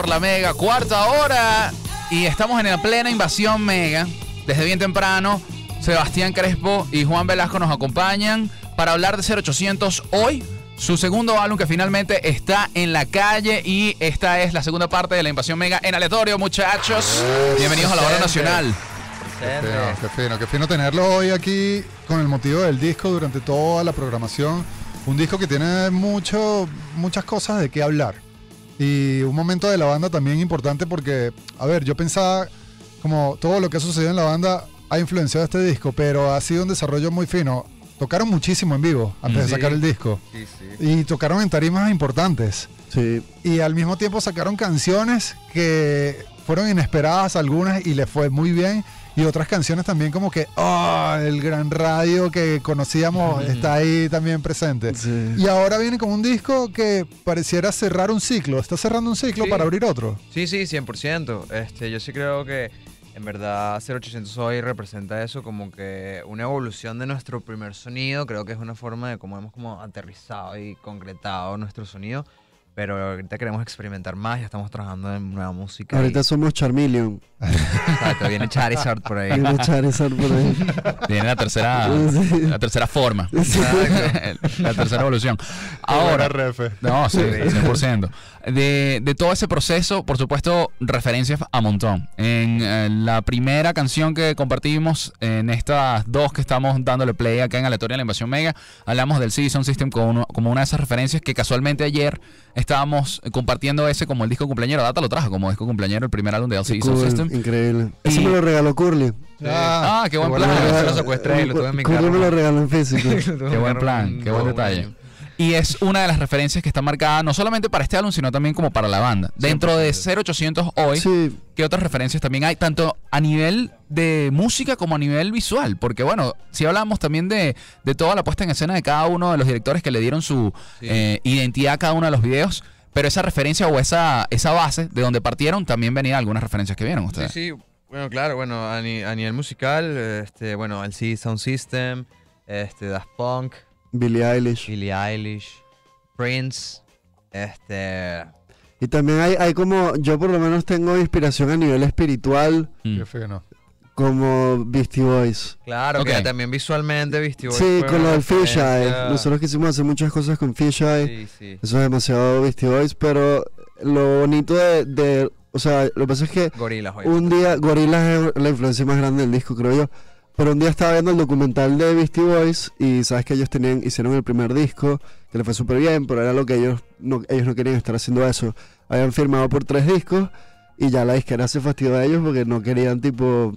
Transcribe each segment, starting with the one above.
por la Mega, cuarta hora. Y estamos en la plena invasión Mega. Desde bien temprano, Sebastián Crespo y Juan Velasco nos acompañan para hablar de 0800 hoy. Su segundo álbum que finalmente está en la calle y esta es la segunda parte de la invasión mega en aleatorio, muchachos. Bienvenidos a la hora nacional. Qué fino, qué fino, qué fino tenerlo hoy aquí con el motivo del disco durante toda la programación. Un disco que tiene mucho, muchas cosas de qué hablar. Y un momento de la banda también importante porque, a ver, yo pensaba como todo lo que ha sucedido en la banda ha influenciado este disco, pero ha sido un desarrollo muy fino. Tocaron muchísimo en vivo antes de Sí. sacar el disco. Sí, sí. Y tocaron en tarimas importantes. Sí, Y al mismo tiempo sacaron canciones que fueron inesperadas algunas y les fue muy bien. Y otras canciones también como que, oh, el gran radio que conocíamos está ahí también presente. sí. Y ahora viene con un disco que pareciera cerrar un ciclo. Está cerrando un ciclo Sí. para abrir otro. Sí, sí, 100%. Este, yo sí creo que en verdad 0800 hoy representa eso como que una evolución de nuestro primer sonido. Creo que es una forma de cómo hemos como aterrizado y concretado nuestro sonido. Pero ahorita queremos experimentar más, ya estamos trabajando en nueva música. Ahorita y- somos Charmeleon. Exacto, viene Charizard por ahí. Viene Charizard por ahí. Viene la tercera, la tercera forma. la tercera evolución. Ahora refe. No, sí, 100%. De, de todo ese proceso, por supuesto, referencias a montón. En eh, la primera canción que compartimos, en estas dos que estamos dándole play acá en Aleatoria de la Invasión Mega, hablamos del Sound System como, uno- como una de esas referencias que casualmente ayer estábamos compartiendo ese como el disco cumpleañero. Data lo trajo como disco cumpleañero, el primer álbum del CD Sound Cool, System. increíble. Ese Y- me lo regaló Curly. Ah, qué buen plan. Yo se lo secuestré y lo tuve en mi Curly carro. me lo regaló en físico. Qué buen plan, qué buen detalle. Y es una de las referencias que está marcada no solamente para este álbum, sino también como para la banda. Dentro de 0800 hoy, Sí, ¿qué otras referencias también hay? Tanto a nivel de música como a nivel visual. Porque bueno, si hablamos también de, de toda la puesta en escena de cada uno de los directores que le dieron su Sí. eh, identidad a cada uno de los videos. Pero esa referencia o esa, esa base de donde partieron también venían algunas referencias que vieron Sí, ustedes. sí. Bueno, claro, bueno, a, ni- a nivel musical, este, bueno, el CD Sound System, este, Daft Punk, Billie Eilish. Billie Eilish, Prince, este... Y también hay, hay como, yo por lo menos tengo inspiración a nivel espiritual, Mm. Qué fino. como Beastie Boys. Claro, Ok. que también visualmente Beastie Boys Sí, con lo del Fisheye. Nosotros quisimos hacer muchas cosas con Fisheye. Sí, sí. Eso es demasiado Beastie Boys, pero lo bonito de, de- o sea, lo que pasa es que Gorilas, oye. un día, Gorillaz es la influencia más grande del disco, creo yo. Pero un día estaba viendo el documental de Beastie Boys y sabes que ellos tenían, hicieron el primer disco, que le fue súper bien, pero era lo que ellos no, ellos no querían estar haciendo eso. Habían firmado por tres discos y ya la disquera se fastidió a ellos porque no querían tipo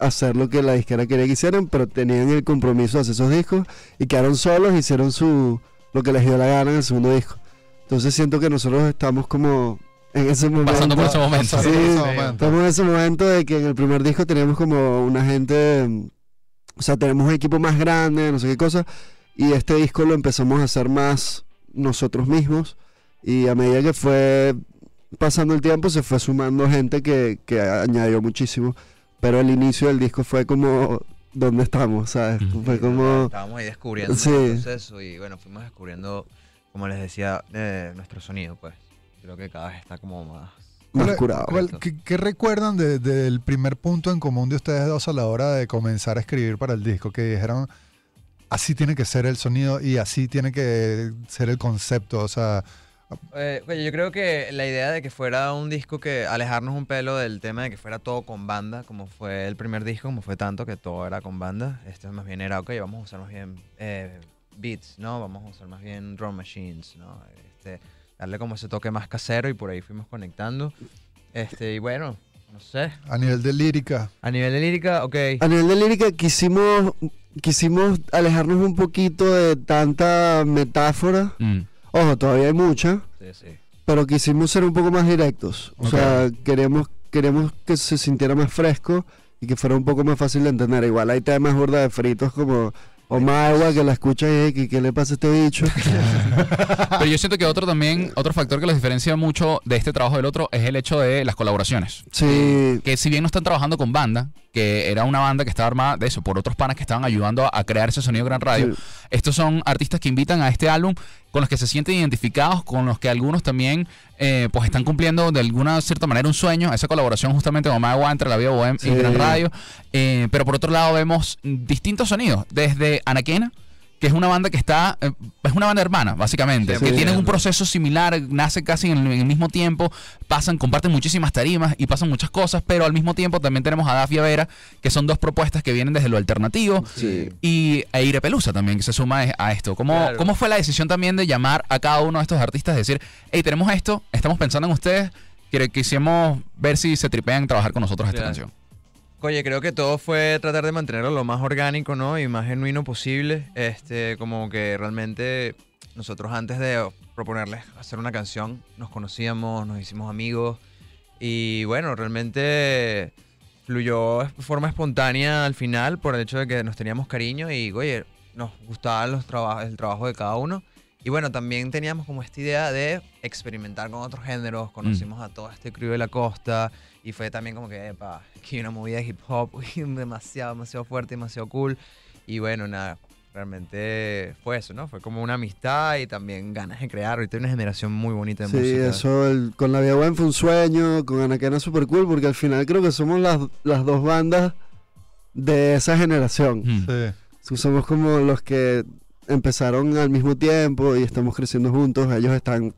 hacer lo que la disquera quería que hicieran, pero tenían el compromiso de hacer esos discos y quedaron solos, hicieron su lo que les dio la gana en el segundo disco. Entonces siento que nosotros estamos como en ese momento. Pasando por ese momento. Sí, ese sí. momento. Estamos en ese momento de que en el primer disco teníamos como una gente, o sea, tenemos un equipo más grande, no sé qué cosa, y este disco lo empezamos a hacer más nosotros mismos, y a medida que fue pasando el tiempo se fue sumando gente que, que añadió muchísimo, pero el inicio del disco fue como, ¿dónde estamos? ¿Sabes? Ujú. Fue como... Estábamos ahí descubriendo Sí. el proceso y bueno, fuimos descubriendo, como les decía, eh, nuestro sonido, pues. Creo que cada vez está como más... Más ¿Cuál- curado. cuál- qué, qué recuerdan de- del primer punto en común de ustedes dos a la hora de comenzar a escribir para el disco? Que dijeron, así tiene que ser el sonido y así tiene que ser el concepto. O sea, Eh, oye, yo creo que la idea de que fuera un disco que alejarnos un pelo del tema de que fuera todo con banda, como fue el primer disco, como fue tanto que todo era con banda, este más bien era, ok, vamos a usar más bien eh, beats, ¿no? Vamos a usar más bien drum machines, ¿no? Este, darle como ese toque más casero y por ahí fuimos conectando. Este, y bueno, no sé. a nivel de lírica, A nivel de lírica, ok. A nivel de lírica quisimos, quisimos alejarnos un poquito de tanta metáfora. Mm. Ojo, todavía hay mucha, Sí, sí. pero quisimos ser un poco más directos. O Ok. sea, queremos, queremos que se sintiera más fresco y que fuera un poco más fácil de entender. Igual hay temas burda de fritos como O Magua que la escucha y que qué le pasa a este bicho. Pero yo siento que otro también, otro factor que los diferencia mucho de este trabajo del otro es el hecho de las colaboraciones. Sí, Que si bien no están trabajando con banda, que era una banda que estaba armada de eso, por otros panas que estaban ayudando a, crear ese sonido Gran Radio, Sí. estos son artistas que invitan a este álbum con los que se sienten identificados, con los que algunos también eh, pues están cumpliendo de alguna cierta manera un sueño, esa colaboración justamente con Magua entre la Vida Bohem Sí. y Gran Radio. Eh, pero por otro lado vemos distintos sonidos, desde Anaquena, que es una banda que está, eh, es una banda hermana, básicamente, Sí. que tienen un proceso similar, nace casi en el, mismo tiempo, pasan, comparten muchísimas tarimas y pasan muchas cosas, pero al mismo tiempo también tenemos a Dafia Vera, que son dos propuestas que vienen desde lo alternativo, sí. y Eire Pelusa también, que se suma a- a esto. ¿Cómo, Claro. ¿Cómo fue la decisión también de llamar a cada uno de estos artistas? Decir, hey, tenemos esto, estamos pensando en ustedes, que quisimos ver si se tripean trabajar con nosotros esta Claro. canción. Oye, creo que todo fue tratar de mantenerlo lo más orgánico, ¿no? Y más genuino posible. Este, como que realmente nosotros antes de proponerles hacer una canción, nos conocíamos, nos hicimos amigos. Y bueno, realmente fluyó de forma espontánea al final por el hecho de que nos teníamos cariño y, oye, nos gustaba los trabajos, el trabajo de cada uno. Y bueno, también teníamos como esta idea de experimentar con otros géneros. Conocimos a todo este crew de la costa y fue también como que, epa, aquí una movida de hip hop demasiado, demasiado fuerte, demasiado cool. Y bueno, nada, realmente fue eso, ¿no? Fue como una amistad y también ganas de crear. Ahorita hay una generación muy bonita de Sí, música. eso el- con la Vía Buen fue un sueño, con Anaquena super cool, porque al final creo que somos las, las dos bandas de esa generación. Mm. Sí. So- Somos como los que empezaron al mismo tiempo y estamos creciendo juntos. Ellos están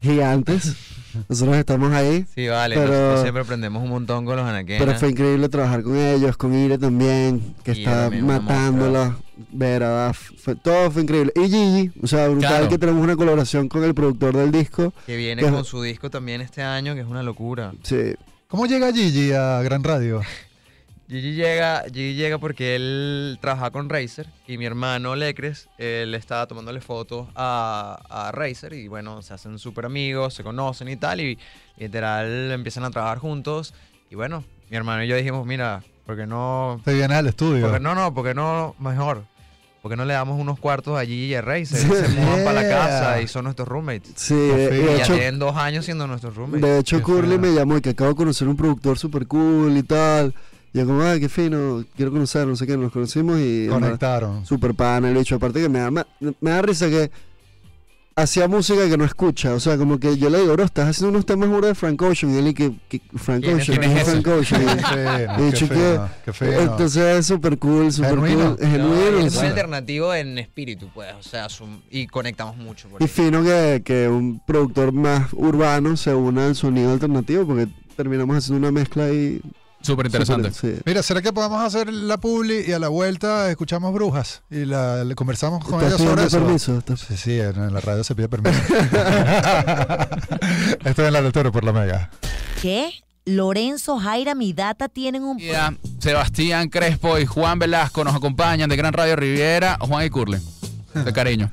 gigantes. Nosotros estamos ahí. Sí, vale, Pero- nosotros siempre aprendemos un montón con los anaquenas. Pero fue increíble trabajar con ellos, con Ire también, que Ire está matándola. Vera, Daf, fue- todo fue increíble. Y Gigi, o sea, brutal Claro. que tenemos una colaboración con el productor del disco. Que viene que- con su disco también este año, que es una locura. Sí, ¿Cómo llega Gigi a Gran Radio? Gigi llega, Gigi llega porque él trabaja con Razer y mi hermano Lecres, él estaba tomándole fotos a, a Razer y bueno, se hacen súper amigos, se conocen y tal y literal empiezan a trabajar juntos y bueno, mi hermano y yo dijimos, mira, ¿por qué no? Te vienes al estudio. Porque no, no, porque no, mejor. porque no le damos unos cuartos a Gigi y a Razer? Sí. Y se mudan para la casa y son nuestros roommates. Sí, de, fino. de Y ya hecho, tienen dos años siendo nuestros roommates. de hecho Curly me llamó y que acabo de conocer un productor super cool y tal. Y yo como, ay, qué fino, quiero conocerlo, no sé qué, nos conocimos y... Conectaron. Super pan el bicho. Aparte que me da, me, me da risa que hacía música que no escucha. O sea, como que yo le digo, bro, estás haciendo unos temas burda de Frank Ocean. Y él y que, que Frank ¿Quién es Ocean, Frank ¿quién es Frank Ocean? Qué Y- Y qué dicho que- fino, qué fino. Entonces es súper cool, súper cool. Es No, genuino. y es alternativo en espíritu, pues. O sea, su- y conectamos mucho. por Y fino que, que un productor más urbano se una al sonido alternativo porque terminamos haciendo una mezcla ahí. Súper interesante. sí. Mira, ¿será que podemos hacer la publi y a la vuelta escuchamos brujas y la, le conversamos con ¿Estás ellos sobre eso? permiso? ¿Estás- Sí, sí, en en la radio se pide permiso. Esto es la lectura por la mega. ¿Qué? Lorenzo, Jaira, mi data tienen un... Día, Sebastián Crespo y Juan Velasco nos acompañan de Gran Radio Riviera, Juan y Curle. De cariño.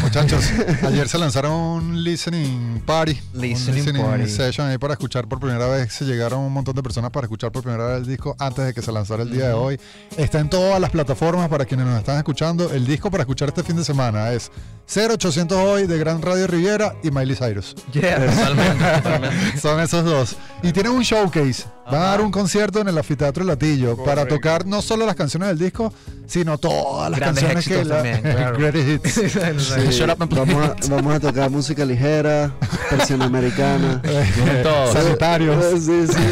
Muchachos, ayer se lanzaron un listening party. Listening un listening party. session ahí para escuchar por primera vez. Se llegaron un montón de personas para escuchar por primera vez el disco antes de que se lanzara el día de hoy. Está en todas las plataformas para quienes nos están escuchando. El disco para escuchar este fin de semana es 0800 hoy de Gran Radio Riviera y Miley Cyrus. Yeah, totalmente, totalmente. Son esos dos. Y tienen un showcase. Van a dar un concierto en el Anfiteatro Latillo para Correcto. tocar no solo las canciones del disco, sino todas las Grandes canciones que éxitos la- también, claro. Greatest hits. Sí, vamos, a, vamos a tocar música ligera, versión americana. Todo. Sanitarios. Sí, sí.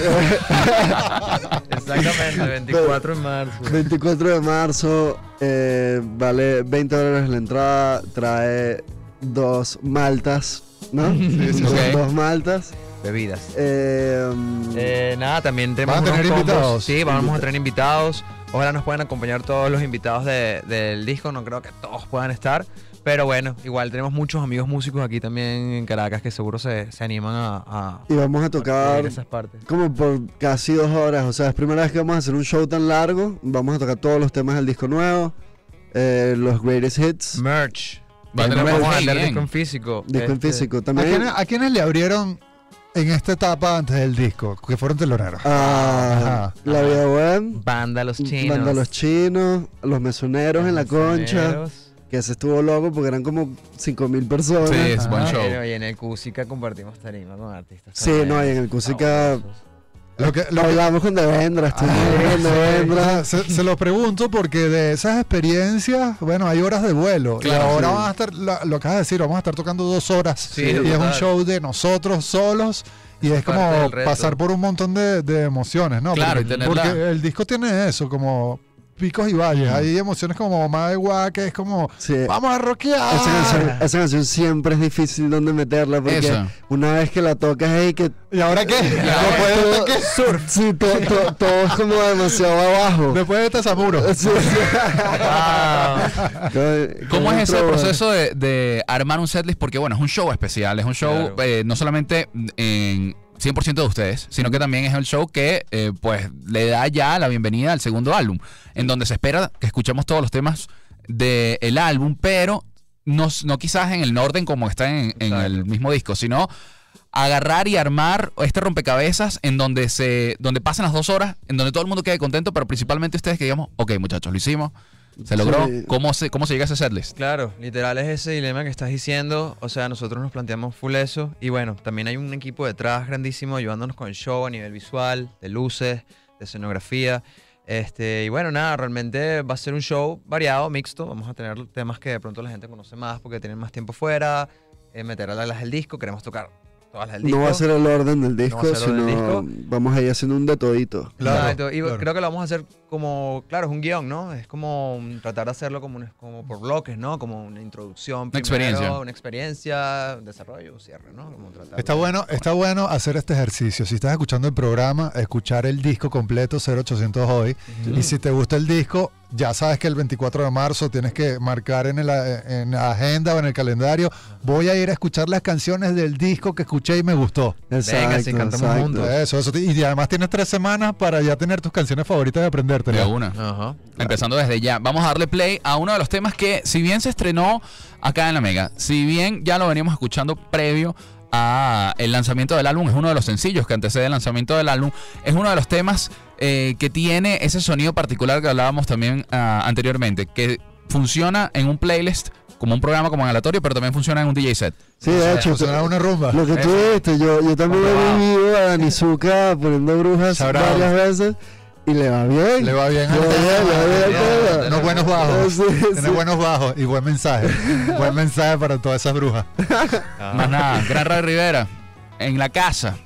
Exactamente, 24 de marzo. 24 de marzo, eh, vale 20 dólares la entrada, trae dos maltas, ¿no? Sí, sí, dos, maltas. Bebidas. Eh, Eh, nada, también tenemos ¿Van a tener combos. invitados? Sí, vamos a tener invitados. Ojalá nos puedan acompañar todos los invitados de- del disco. No creo que todos puedan estar. Pero bueno, igual tenemos muchos amigos músicos aquí también en Caracas que seguro se, se animan a, a, y vamos a a tocar esas partes. como por casi dos horas. O sea, es primera vez que vamos a hacer un show tan largo. Vamos a tocar todos los temas del disco nuevo, eh, los greatest hits, Merch. Va a tener vamos a bien. disco en físico. disco en Este, físico. ¿A También quiénes, a quiénes le abrieron en esta etapa antes del disco? Que fueron teloneros. Ah, Ajá. La Vida Web, Banda Los Chinos. Banda Los Chinos, Los Mesoneros en la concha, que ese estuvo loco porque eran como 5.000 personas. Sí, es buen show. Pero, Y en el Cusica compartimos tarima con artistas. Sí, no, y en el Cusica-. Lo que, lo Hablamos con Devendra, Ah, con Devendra. se, se lo pregunto porque de esas experiencias, bueno, hay horas de vuelo. Claro, y ahora sí. vamos a estar, lo, lo acabas de decir, vamos a estar tocando dos horas. Sí, y es un show de nosotros solos. Y es como pasar por un montón de, de emociones, ¿no? Claro, porque, y tenerla- porque el disco tiene eso, como picos y valles. Hay emociones como más de guá, que es como, Sí. vamos a rockear. Esa canción, esa canción siempre es difícil donde meterla porque Eso. una vez que la tocas ahí que ¿Y ahora qué? ahora Después, de, todo, ¿qué? sí, to- to- todo es como demasiado abajo. Después de este Tasamuro. Sí, sí. ¿Cómo es ese proceso de, de armar un setlist? Porque bueno, es un show especial, es un show Claro. eh, no solamente en 100% de ustedes, sino que también es el show que eh, pues le da ya la bienvenida al segundo álbum, en donde se espera que escuchemos todos los temas del álbum, pero no, no quizás en el orden como está en, en el mismo disco, sino agarrar y armar este rompecabezas en donde se donde pasan las dos horas, en donde todo el mundo quede contento, pero principalmente ustedes que digamos, ok muchachos, lo hicimos, se logró, Sí. ¿cómo se, cómo se llega a ese setlist? Claro, literal es ese dilema que estás diciendo. O sea, nosotros nos planteamos full eso. Y bueno, también hay un equipo detrás grandísimo ayudándonos con el show a nivel visual, de luces, de escenografía. Este, y bueno, nada, realmente va a ser un show variado, mixto. Vamos a tener temas que de pronto la gente conoce más porque tienen más tiempo fuera. Eh, meter a las del disco, queremos tocar todas las del disco. No va a ser el orden del disco, va del sino disco. vamos a ir haciendo un de todito. Claro, Exacto, y claro. creo que lo vamos a hacer como, claro, es un guion, ¿no? Es como tratar de hacerlo como, un- como por bloques, ¿no? Como una introducción, Una primero, experiencia. una experiencia, desarrollo, cierre, ¿no? Como tratar Está de- bueno, está bueno hacer este ejercicio. Si estás escuchando el programa, escuchar el disco completo 0800 hoy. Y si te gusta el disco, ya sabes que el 24 de marzo tienes que marcar en, el- en la agenda o en el calendario. Voy a ir a escuchar las canciones del disco que escuché y me gustó. Exacto, cantamos juntos. Eso, eso. Y además tienes tres semanas para ya tener tus canciones favoritas y aprenderte. De una. Ajá. Empezando desde ya. Vamos a darle play a uno de los temas que, si bien se estrenó acá en la Mega, si bien ya lo veníamos escuchando previo a el lanzamiento del álbum, es uno de los sencillos que antecede el lanzamiento del álbum, es uno de los temas eh, que tiene ese sonido particular que hablábamos también ah, anteriormente, que funciona en un playlist como un programa como en aleatorio, pero también funciona en un DJ set. Sí, de hecho, Funciona una rumba. lo que tú viste, yo, yo también he vivido a Danizuka poniendo brujas varias veces y le va bien. Le va bien. Le va bien, le va bien, le va bien. Unos buenos bajos. Sí, Tiene sí. buenos bajos y buen mensaje. buen mensaje para todas esas brujas. Más nada, Gran Ray Rivera, en la casa,